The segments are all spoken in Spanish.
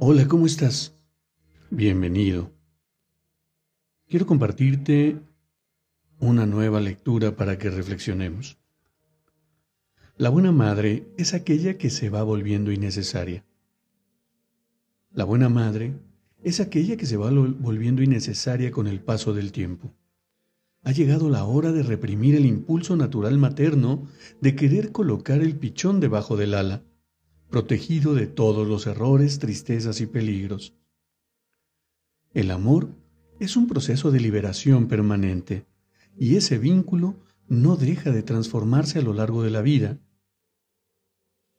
Hola, ¿cómo estás? Bienvenido. Quiero compartirte una nueva lectura para que reflexionemos. La buena madre es aquella que se va volviendo innecesaria. La buena madre es aquella que se va volviendo innecesaria con el paso del tiempo. Ha llegado la hora de reprimir el impulso natural materno de querer colocar el pichón debajo del ala protegido de todos los errores, tristezas y peligros. El amor es un proceso de liberación permanente y ese vínculo no deja de transformarse a lo largo de la vida,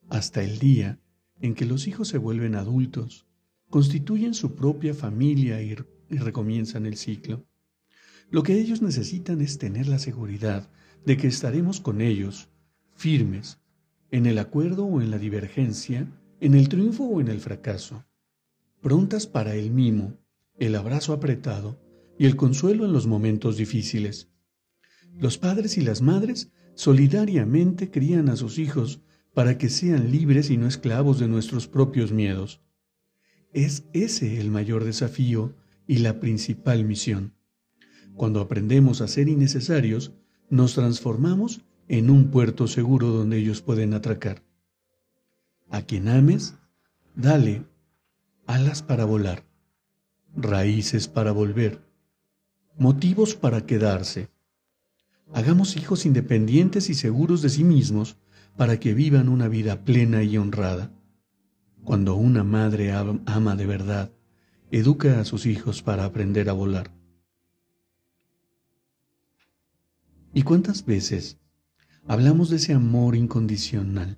hasta el día en que los hijos se vuelven adultos, constituyen su propia familia y, recomienzan el ciclo. Lo que ellos necesitan es tener la seguridad de que estaremos con ellos, firmes, en el acuerdo o en la divergencia, en el triunfo o en el fracaso, prontas para el mimo, el abrazo apretado y el consuelo en los momentos difíciles. Los padres y las madres solidariamente crían a sus hijos para que sean libres y no esclavos de nuestros propios miedos. Es ese el mayor desafío y la principal misión. Cuando aprendemos a ser innecesarios, nos transformamos en un puerto seguro donde ellos pueden atracar. A quien ames, dale alas para volar, raíces para volver, motivos para quedarse. Hagamos hijos independientes y seguros de sí mismos para que vivan una vida plena y honrada. Cuando una madre ama de verdad, educa a sus hijos para aprender a volar. ¿Y cuántas veces hablamos de ese amor incondicional,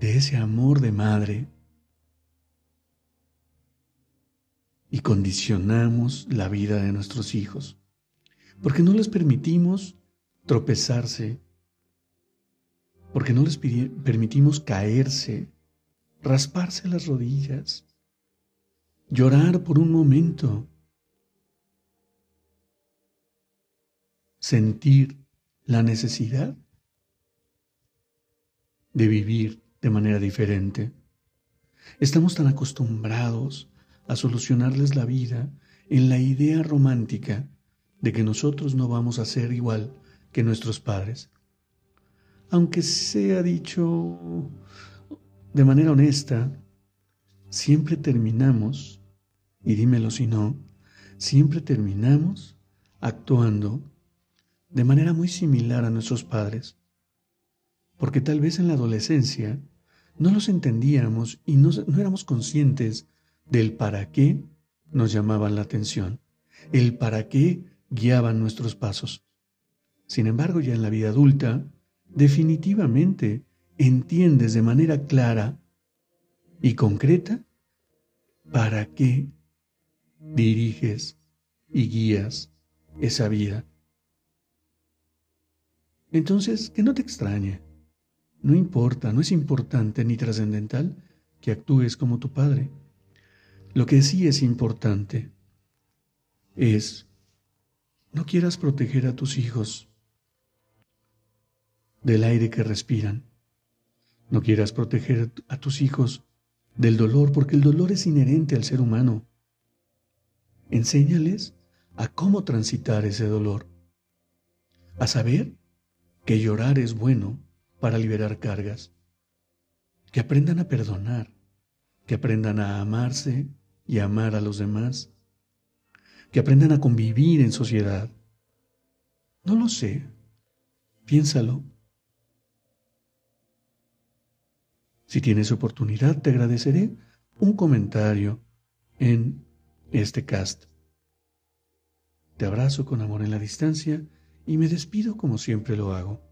de ese amor de madre, y condicionamos la vida de nuestros hijos, porque no les permitimos tropezarse, porque no les permitimos caerse, rasparse las rodillas, llorar por un momento, sentir la necesidad de vivir de manera diferente. Estamos tan acostumbrados a solucionarles la vida en la idea romántica de que nosotros no vamos a ser igual que nuestros padres. Aunque sea dicho de manera honesta, siempre terminamos, y dímelo si no, siempre terminamos actuando de manera muy similar a nuestros padres porque tal vez en la adolescencia no los entendíamos y no, éramos conscientes del para qué nos llamaban la atención, el para qué guiaban nuestros pasos. Sin embargo, ya en la vida adulta, definitivamente entiendes de manera clara y concreta para qué diriges y guías esa vida. Entonces, que no te extrañe no importa, no es importante ni trascendental que actúes como tu padre. Lo que sí es importante es no quieras proteger a tus hijos del aire que respiran. No quieras proteger a tus hijos del dolor porque el dolor es inherente al ser humano. Enséñales a cómo transitar ese dolor, a saber que llorar es bueno para liberar cargas. Que aprendan a perdonar, que aprendan a amarse y amar a los demás, que aprendan a convivir en sociedad. No lo sé, piénsalo. Si tienes oportunidad, te agradeceré un comentario en este cast. Te abrazo con amor en la distancia y me despido como siempre lo hago